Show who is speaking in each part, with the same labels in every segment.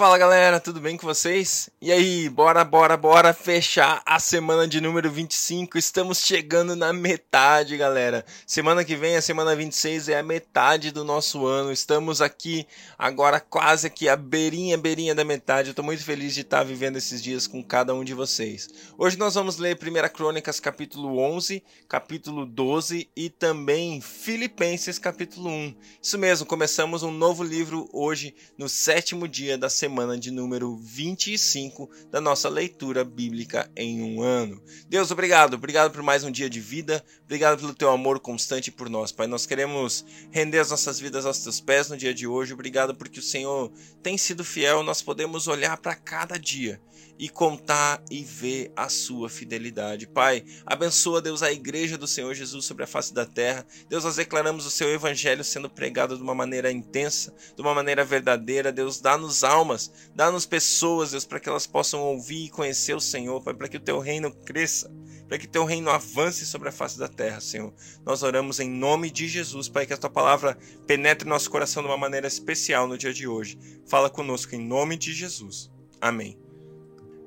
Speaker 1: Fala galera, tudo bem com vocês? E aí, bora, bora, bora fechar a semana de número 25. Estamos chegando na metade, galera. Semana que vem, a semana 26 é a metade do nosso ano. Estamos aqui agora quase aqui a beirinha, beirinha da metade. Eu tô muito feliz de estar vivendo esses dias com cada um de vocês. Hoje nós vamos ler 1 Crônicas capítulo 11, capítulo 12 e também Filipenses capítulo 1. Isso mesmo, começamos um novo livro hoje no sétimo dia da semana de número 25 da nossa leitura bíblica em um ano. Deus, obrigado, obrigado por mais um dia de vida, obrigado pelo teu amor constante por nós, Pai. Nós queremos render as nossas vidas aos teus pés no dia de hoje, obrigado porque o Senhor tem sido fiel, nós podemos olhar para cada dia e contar e ver a sua fidelidade. Pai, abençoa, Deus, a igreja do Senhor Jesus sobre a face da terra. Deus, nós declaramos o seu evangelho sendo pregado de uma maneira intensa, de uma maneira verdadeira. Deus, dá-nos almas, dá-nos pessoas, Deus, para que elas possam ouvir e conhecer o Senhor, Pai, para que o teu reino cresça, para que o teu reino avance sobre a face da terra, Senhor. Nós oramos em nome de Jesus, Pai, que a tua palavra penetre nosso coração de uma maneira especial no dia de hoje. Fala conosco em nome de Jesus. Amém.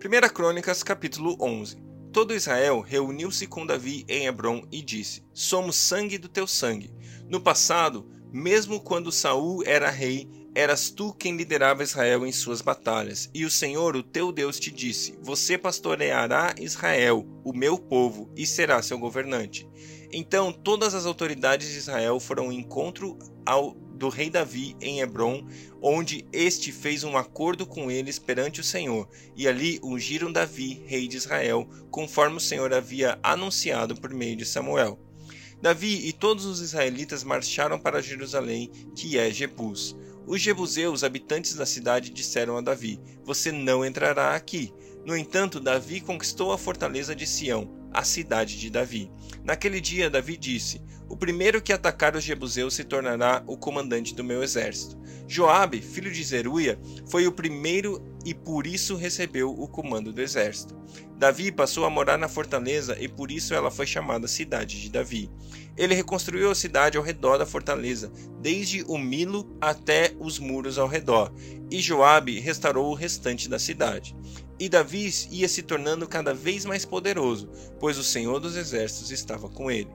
Speaker 1: 1 Crônicas, capítulo 11. Todo Israel reuniu-se com Davi em Hebron e disse: Somos sangue do teu sangue. No passado, mesmo quando Saul era rei, eras tu quem liderava Israel em suas batalhas, e o Senhor, o teu Deus, te disse: Você pastoreará Israel, o meu povo, e será seu governante. Então todas as autoridades de Israel foram ao encontro ao do rei Davi em Hebron, onde este fez um acordo com eles perante o Senhor, e ali ungiram Davi, rei de Israel, conforme o Senhor havia anunciado por meio de Samuel. Davi e todos os israelitas marcharam para Jerusalém, que é Jebus. Os jebuseus, habitantes da cidade, disseram a Davi: Você não entrará aqui. No entanto, Davi conquistou a fortaleza de Sião, a cidade de Davi. Naquele dia, Davi disse: O primeiro que atacar os jebuseus se tornará o comandante do meu exército. Joabe, filho de Zeruia, foi o primeiro e por isso recebeu o comando do exército. Davi passou a morar na fortaleza e por isso ela foi chamada cidade de Davi. Ele reconstruiu a cidade ao redor da fortaleza, desde o Milo até os muros ao redor, e Joabe restaurou o restante da cidade. E Davi ia se tornando cada vez mais poderoso, pois o Senhor dos Exércitos estava com ele.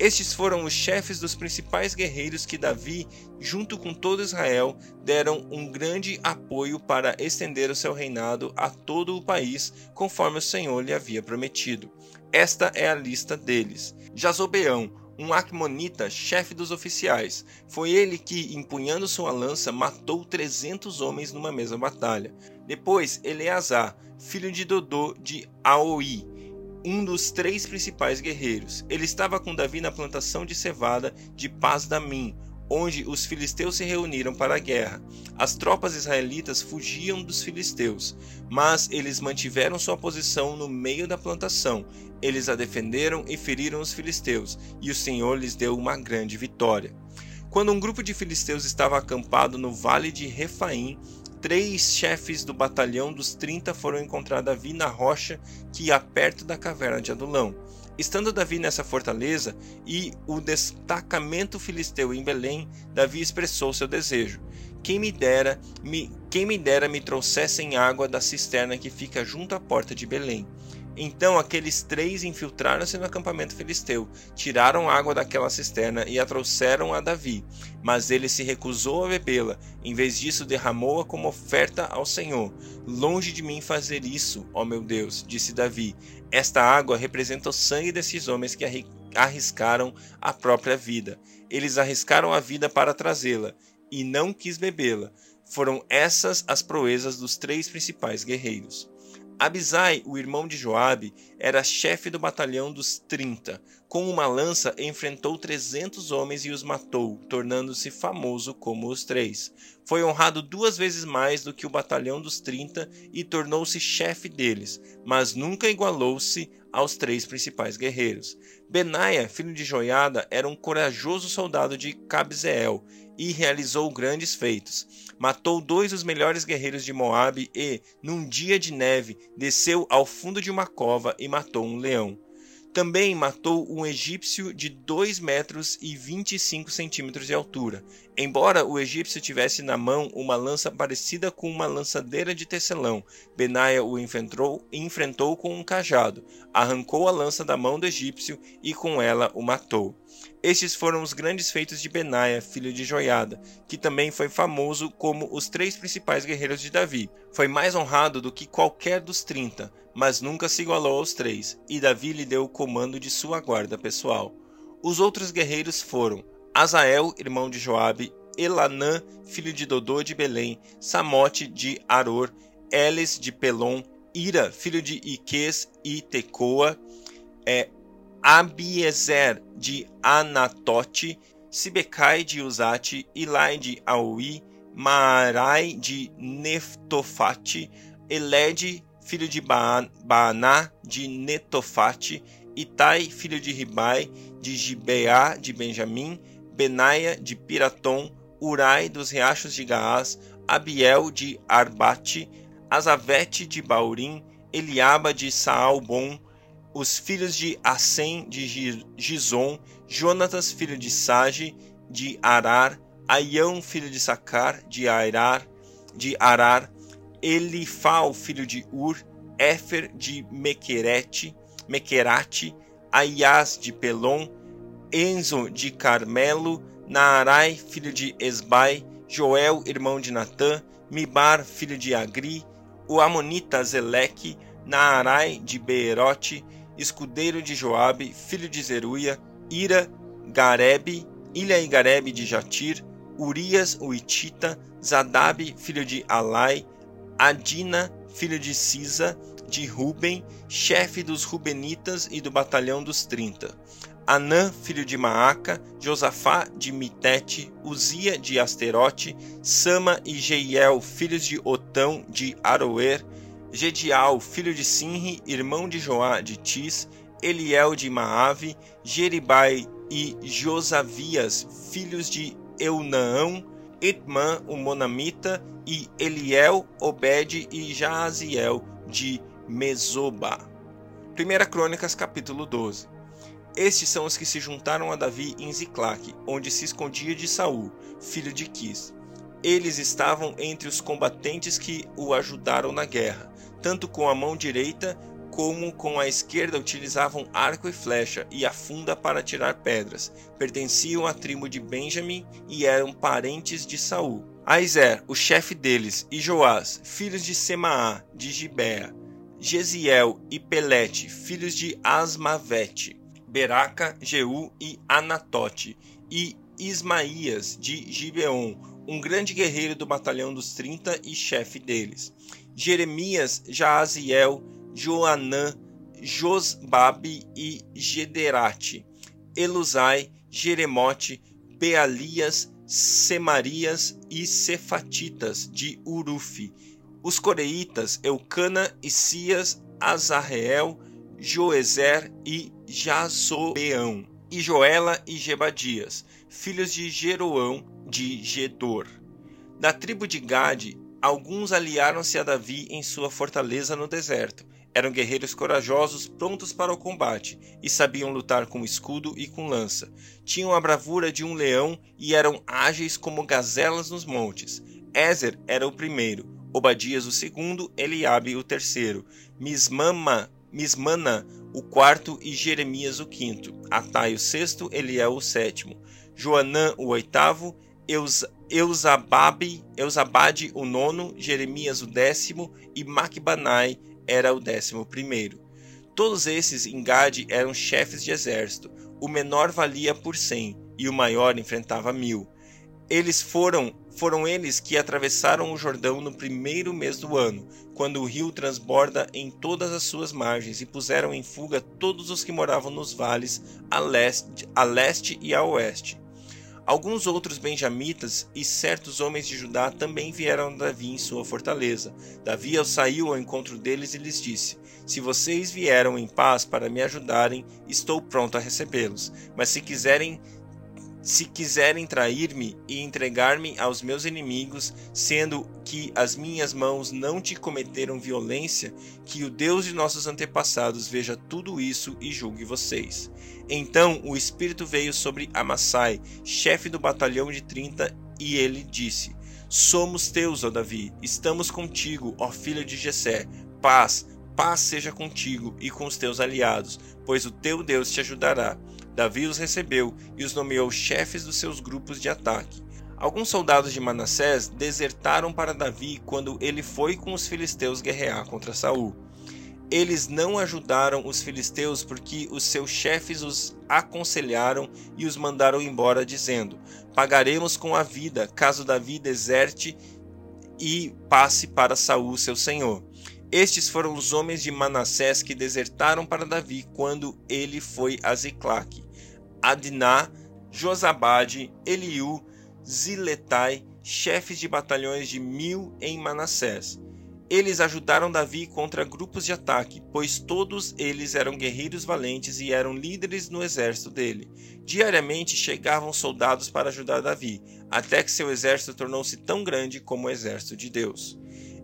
Speaker 1: Estes foram os chefes dos principais guerreiros que Davi, junto com todo Israel, deram um grande apoio para estender o seu reinado a todo o país, conforme o Senhor lhe havia prometido. Esta é a lista deles: Jazobeão, um Acmonita, chefe dos oficiais. Foi ele que, empunhando sua lança, matou 300 homens numa mesma batalha. Depois, Eleazar, filho de Dodô de Aoi, um dos três principais guerreiros. Ele estava com Davi na plantação de cevada de Paz-Damim, onde os filisteus se reuniram para a guerra. As tropas israelitas fugiam dos filisteus, mas eles mantiveram sua posição no meio da plantação. Eles a defenderam e feriram os filisteus, e o Senhor lhes deu uma grande vitória. Quando um grupo de filisteus estava acampado no vale de Refaim, três chefes do batalhão dos 30 foram encontrar Davi na rocha que ia perto da caverna de Adulão. Estando Davi nessa fortaleza e o destacamento filisteu em Belém, Davi expressou seu desejo: quem me dera, me, quem me dera me trouxessem água da cisterna que fica junto à porta de Belém. Então aqueles três infiltraram-se no acampamento filisteu, tiraram água daquela cisterna e a trouxeram a Davi. Mas ele se recusou a bebê-la, em vez disso derramou-a como oferta ao Senhor. Longe de mim fazer isso, ó meu Deus, disse Davi. Esta água representa o sangue desses homens que arriscaram a própria vida. Eles arriscaram a vida para trazê-la, e não quis bebê-la. Foram essas as proezas dos três principais guerreiros. Abisai, o irmão de Joabe, era chefe do batalhão dos trinta. Com uma lança enfrentou trezentos homens e os matou, tornando-se famoso como os três. Foi honrado duas vezes mais do que o batalhão dos trinta e tornou-se chefe deles, mas nunca igualou-se aos três principais guerreiros. Benaia, filho de Joiada, era um corajoso soldado de Cabzeel e realizou grandes feitos. Matou dois dos melhores guerreiros de Moabe e, num dia de neve, desceu ao fundo de uma cova e matou um leão. Também matou um egípcio de 2 metros e 25 centímetros de altura. Embora o egípcio tivesse na mão uma lança parecida com uma lançadeira de tecelão, Benaia o enfrentou, enfrentou com um cajado, arrancou a lança da mão do egípcio e com ela o matou. Estes foram os grandes feitos de Benaia, filho de Joiada, que também foi famoso como os três principais guerreiros de Davi. Foi mais honrado do que qualquer dos trinta, mas nunca se igualou aos três, e Davi lhe deu o comando de sua guarda pessoal. Os outros guerreiros foram Azael, irmão de Joabe, Elanã, filho de Dodô de Belém, Samote de Aror, Eles de Pelon, Ira, filho de Iques e Tecoa, é, Abiezer de Anatote, Sibecai de Uzate, Ilai de Aui, Maarai de Neftofate, Elede filho de Baaná, de Netofate, Itai, filho de Ribai, de Gibeá, de Benjamim, Benaia, de Piratom, Urai, dos riachos de Gaás, Abiel, de Arbate, Azavete, de Baurim, Eliaba, de Saalbon, os filhos de Assem, de Gizon, Jonatas, filho de Sage, de Arar, Aião, filho de Sacar, de Arar, de Arar, Elifal, filho de Ur, Éfer de Mequerete, Mequerate, Aias de Pelon, Enzo de Carmelo, Naarai, filho de Esbai, Joel, irmão de Natã, Mibar, filho de Agri, o Amonita Zeleque, Naarai de Beerote, escudeiro de Joabe, filho de Zeruia, Ira, Garebe, Ilha e Garebe de Jatir, Urias, o Itita, Zadab, filho de Alai, Adina, filho de Sisa, de Ruben, chefe dos Rubenitas e do batalhão dos trinta. Anã, filho de Maaca, Josafá de Mitete, Uzia de Asterote, Sama e Jeiel, filhos de Otão de Aroer, Gedial, filho de Sinri, irmão de Joá de Tis, Eliel de Maave, Jeribai e Josavias, filhos de Eunaão, Itmã, o Monamita, e Eliel, Obed e Jaaziel de Mesoba. 1 Crônicas capítulo 12 Estes são os que se juntaram a Davi em Ziclac, onde se escondia de Saul, filho de Quis. Eles estavam entre os combatentes que o ajudaram na guerra, tanto com a mão direita como com a esquerda utilizavam arco e flecha e a funda para tirar pedras. Pertenciam à tribo de Benjamim e eram parentes de Saul. Aizer, o chefe deles, e Joás, filhos de Semaá, de Gibea, Gesiel e Pelete, filhos de Asmavete, Beraca, Jeú e Anatote, e Ismaías de Gibeon, um grande guerreiro do batalhão dos trinta e chefe deles. Jeremias, Jaaziel, Joanã, Josbabe e Gederate, Elusai, Jeremote, Bealias, Semarias e Cefatitas de Urufe, os coreitas Eucana, Isias, Azarreel, Joezer e Jazobeão, e Joela e Gebadias, filhos de Jeroão de Gedor. Da tribo de Gade, alguns aliaram-se a Davi em sua fortaleza no deserto, eram guerreiros corajosos, prontos para o combate, e sabiam lutar com escudo e com lança. Tinham a bravura de um leão e eram ágeis como gazelas nos montes. Ézer era o primeiro, Obadias o segundo, Eliabe o terceiro, Mismama, Mismana o quarto e Jeremias o quinto, Atai o sexto, Eliel o sétimo, Joanã o oitavo, Eus, Eusababe, Eusabade o nono, Jeremias o décimo e Macbanai era o décimo primeiro. Todos esses em Gade eram chefes de exército. O menor valia por cem e o maior enfrentava mil. Eles foram foram eles que atravessaram o Jordão no primeiro mês do ano, quando o rio transborda em todas as suas margens, e puseram em fuga todos os que moravam nos vales a leste, a leste e a oeste. Alguns outros benjamitas e certos homens de Judá também vieram a Davi em sua fortaleza. Davi saiu ao encontro deles e lhes disse: Se vocês vieram em paz para me ajudarem, estou pronto a recebê-los. Mas se quiserem se quiserem trair-me e entregar-me aos meus inimigos, sendo que as minhas mãos não te cometeram violência, que o Deus de nossos antepassados veja tudo isso e julgue vocês. Então o Espírito veio sobre Amassai, chefe do batalhão de trinta, e ele disse: Somos teus, ó Davi, estamos contigo, ó filho de Jessé. Paz, paz seja contigo e com os teus aliados, pois o teu Deus te ajudará Davi os recebeu e os nomeou chefes dos seus grupos de ataque. Alguns soldados de Manassés desertaram para Davi quando ele foi com os filisteus guerrear contra Saul. Eles não ajudaram os filisteus porque os seus chefes os aconselharam e os mandaram embora, dizendo: Pagaremos com a vida, caso Davi deserte e passe para Saul, seu senhor. Estes foram os homens de Manassés que desertaram para Davi quando ele foi a Ziclac. Adná, Josabade, Eliú, Ziletai, chefes de batalhões de mil em Manassés. Eles ajudaram Davi contra grupos de ataque, pois todos eles eram guerreiros valentes e eram líderes no exército dele. Diariamente chegavam soldados para ajudar Davi, até que seu exército tornou-se tão grande como o exército de Deus.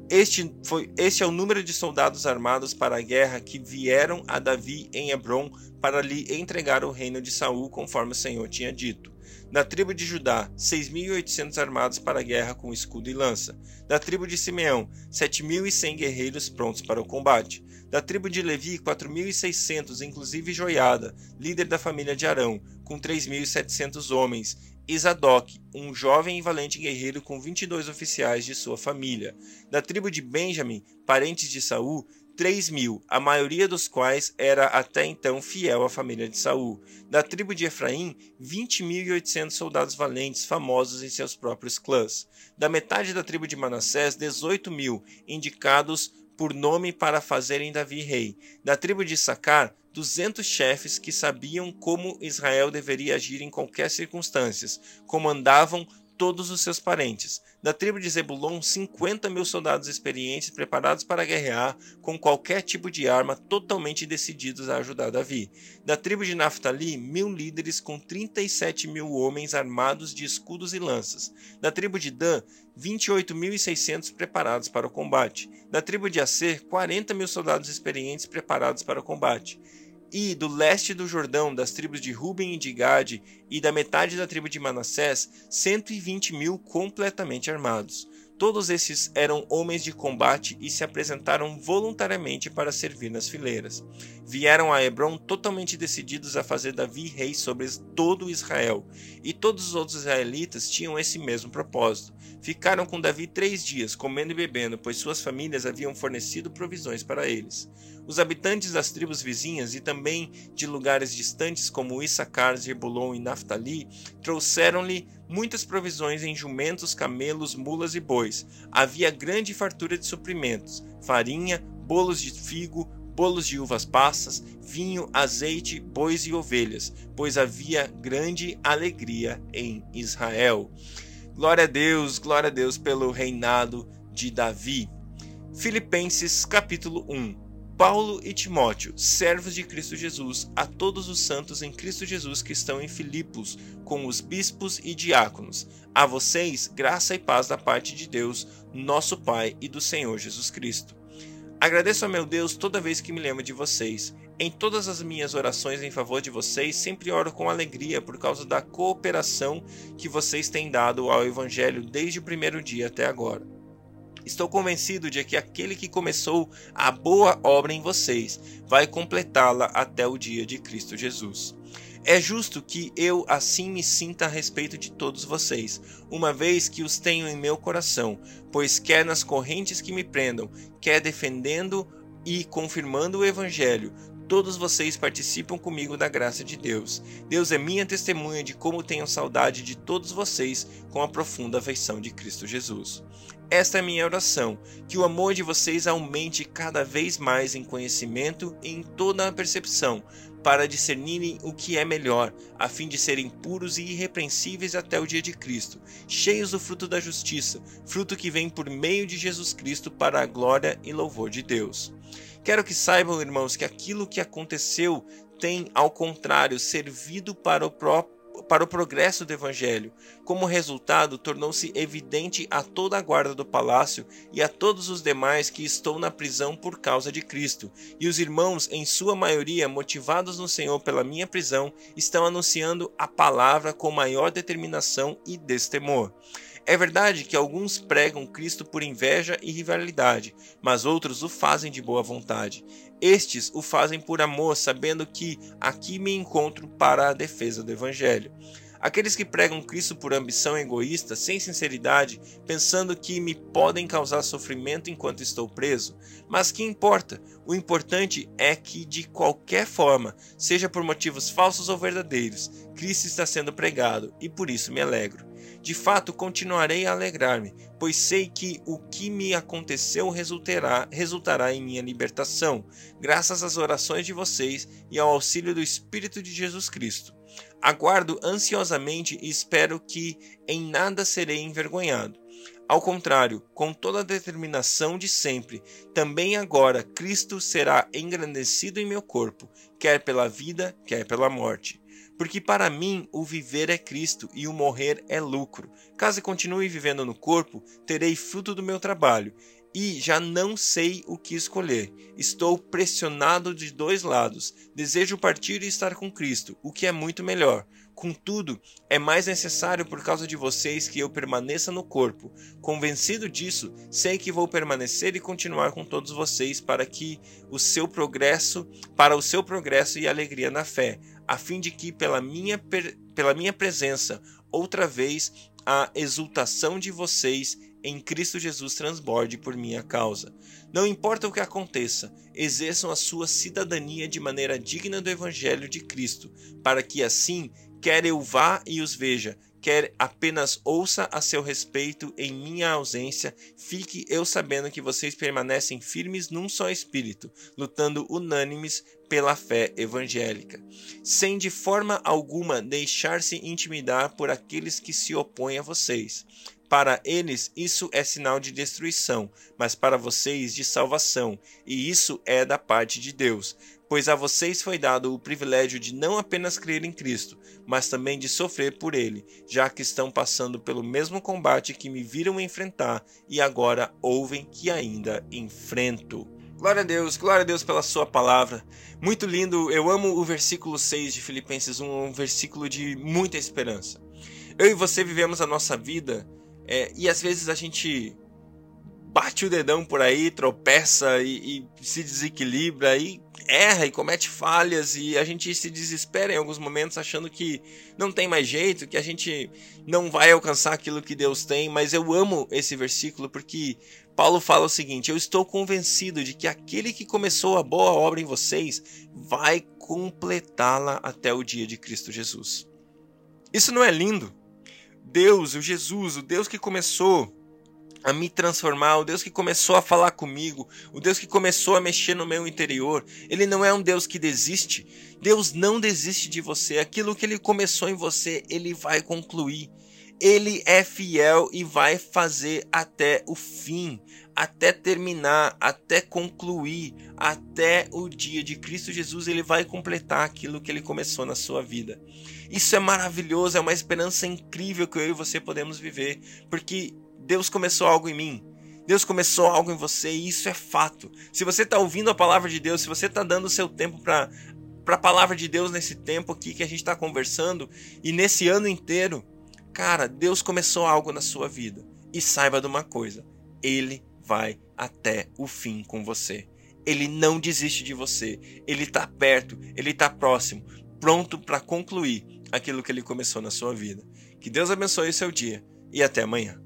Speaker 1: Este, foi, este é o número de soldados armados para a guerra que vieram a Davi em Hebron para lhe entregar o reino de Saul, conforme o Senhor tinha dito. Da tribo de Judá, 6.800 armados para a guerra com escudo e lança. Da tribo de Simeão, 7.100 guerreiros prontos para o combate. Da tribo de Levi, 4.600, inclusive Joiada, líder da família de Arão, com 3.700 homens, Isadoc, um jovem e valente guerreiro com 22 oficiais de sua família. Da tribo de Benjamim, parentes de Saul, 3 mil, a maioria dos quais era até então fiel à família de Saul. Da tribo de Efraim, 20.800 soldados valentes, famosos em seus próprios clãs. Da metade da tribo de Manassés, 18 mil, indicados por nome para fazerem Davi rei. Da tribo de Sacar, duzentos chefes que sabiam como Israel deveria agir em qualquer circunstâncias, comandavam todos os seus parentes. Da tribo de Zebulon, 50 mil soldados experientes preparados para guerrear com qualquer tipo de arma, totalmente decididos a ajudar Davi. Da tribo de Naphtali, mil líderes com 37 mil homens armados de escudos e lanças. Da tribo de Dan, 28.600 preparados para o combate. Da tribo de Aser, 40 mil soldados experientes preparados para o combate e do leste do Jordão, das tribos de Ruben e de Gade, e da metade da tribo de Manassés, 120 mil completamente armados. Todos esses eram homens de combate e se apresentaram voluntariamente para servir nas fileiras. Vieram a Hebron totalmente decididos a fazer Davi rei sobre todo Israel, e todos os outros israelitas tinham esse mesmo propósito. Ficaram com Davi três dias, comendo e bebendo, pois suas famílias haviam fornecido provisões para eles. Os habitantes das tribos vizinhas e também de lugares distantes como Issacar, Zebulon e Naphtali trouxeram-lhe muitas provisões em jumentos, camelos, mulas e bois. Havia grande fartura de suprimentos: farinha, bolos de figo, bolos de uvas passas, vinho, azeite, bois e ovelhas, pois havia grande alegria em Israel. Glória a Deus, glória a Deus pelo reinado de Davi. Filipenses capítulo 1 Paulo e Timóteo, servos de Cristo Jesus, a todos os santos em Cristo Jesus que estão em Filipos, com os bispos e diáconos. A vocês, graça e paz da parte de Deus, nosso Pai e do Senhor Jesus Cristo. Agradeço a meu Deus toda vez que me lembro de vocês. Em todas as minhas orações em favor de vocês, sempre oro com alegria por causa da cooperação que vocês têm dado ao Evangelho desde o primeiro dia até agora. Estou convencido de que aquele que começou a boa obra em vocês vai completá-la até o dia de Cristo Jesus. É justo que eu assim me sinta a respeito de todos vocês, uma vez que os tenho em meu coração, pois quer nas correntes que me prendam, quer defendendo e confirmando o Evangelho, todos vocês participam comigo da graça de Deus. Deus é minha testemunha de como tenho saudade de todos vocês com a profunda afeição de Cristo Jesus. Esta é minha oração, que o amor de vocês aumente cada vez mais em conhecimento e em toda a percepção, para discernirem o que é melhor, a fim de serem puros e irrepreensíveis até o dia de Cristo, cheios do fruto da justiça, fruto que vem por meio de Jesus Cristo para a glória e louvor de Deus. Quero que saibam, irmãos, que aquilo que aconteceu tem, ao contrário, servido para o próprio para o progresso do evangelho. Como resultado, tornou-se evidente a toda a guarda do palácio e a todos os demais que estou na prisão por causa de Cristo. E os irmãos, em sua maioria, motivados no Senhor pela minha prisão, estão anunciando a palavra com maior determinação e destemor. É verdade que alguns pregam Cristo por inveja e rivalidade, mas outros o fazem de boa vontade. Estes o fazem por amor, sabendo que aqui me encontro para a defesa do Evangelho. Aqueles que pregam Cristo por ambição egoísta, sem sinceridade, pensando que me podem causar sofrimento enquanto estou preso. Mas que importa? O importante é que, de qualquer forma, seja por motivos falsos ou verdadeiros, Cristo está sendo pregado e por isso me alegro. De fato, continuarei a alegrar-me, pois sei que o que me aconteceu resultará, resultará em minha libertação, graças às orações de vocês e ao auxílio do Espírito de Jesus Cristo. Aguardo ansiosamente e espero que em nada serei envergonhado. Ao contrário, com toda a determinação de sempre, também agora Cristo será engrandecido em meu corpo, quer pela vida, quer pela morte. Porque para mim o viver é Cristo e o morrer é lucro. Caso continue vivendo no corpo, terei fruto do meu trabalho. E já não sei o que escolher. Estou pressionado de dois lados. Desejo partir e estar com Cristo, o que é muito melhor. Contudo, é mais necessário por causa de vocês que eu permaneça no corpo. Convencido disso, sei que vou permanecer e continuar com todos vocês para que o seu progresso, para o seu progresso e alegria na fé, a fim de que pela minha, pela minha presença, outra vez, a exultação de vocês em Cristo Jesus transborde por minha causa. Não importa o que aconteça, exerçam a sua cidadania de maneira digna do Evangelho de Cristo, para que assim, quer eu vá e os veja, quer apenas ouça a seu respeito em minha ausência, fique eu sabendo que vocês permanecem firmes num só espírito, lutando unânimes pela fé evangélica, sem de forma alguma deixar-se intimidar por aqueles que se opõem a vocês. Para eles, isso é sinal de destruição, mas para vocês, de salvação, e isso é da parte de Deus pois a vocês foi dado o privilégio de não apenas crer em Cristo, mas também de sofrer por ele, já que estão passando pelo mesmo combate que me viram enfrentar e agora ouvem que ainda enfrento. Glória a Deus, glória a Deus pela sua palavra. Muito lindo, eu amo o versículo 6 de Filipenses 1, um versículo de muita esperança. Eu e você vivemos a nossa vida é, e às vezes a gente bate o dedão por aí, tropeça e, e se desequilibra e erra e comete falhas e a gente se desespera em alguns momentos achando que não tem mais jeito, que a gente não vai alcançar aquilo que Deus tem, mas eu amo esse versículo porque Paulo fala o seguinte: Eu estou convencido de que aquele que começou a boa obra em vocês vai completá-la até o dia de Cristo Jesus. Isso não é lindo? Deus, o Jesus, o Deus que começou a me transformar, o Deus que começou a falar comigo, o Deus que começou a mexer no meu interior. Ele não é um Deus que desiste. Deus não desiste de você. Aquilo que ele começou em você, ele vai concluir. Ele é fiel e vai fazer até o fim, até terminar, até concluir, até o dia de Cristo Jesus, ele vai completar aquilo que ele começou na sua vida. Isso é maravilhoso, é uma esperança incrível que eu e você podemos viver, porque Deus começou algo em mim. Deus começou algo em você e isso é fato. Se você está ouvindo a palavra de Deus, se você está dando o seu tempo para a palavra de Deus nesse tempo aqui que a gente está conversando e nesse ano inteiro, cara, Deus começou algo na sua vida. E saiba de uma coisa: Ele vai até o fim com você. Ele não desiste de você. Ele está perto, ele está próximo, pronto para concluir aquilo que ele começou na sua vida. Que Deus abençoe o seu dia e até amanhã.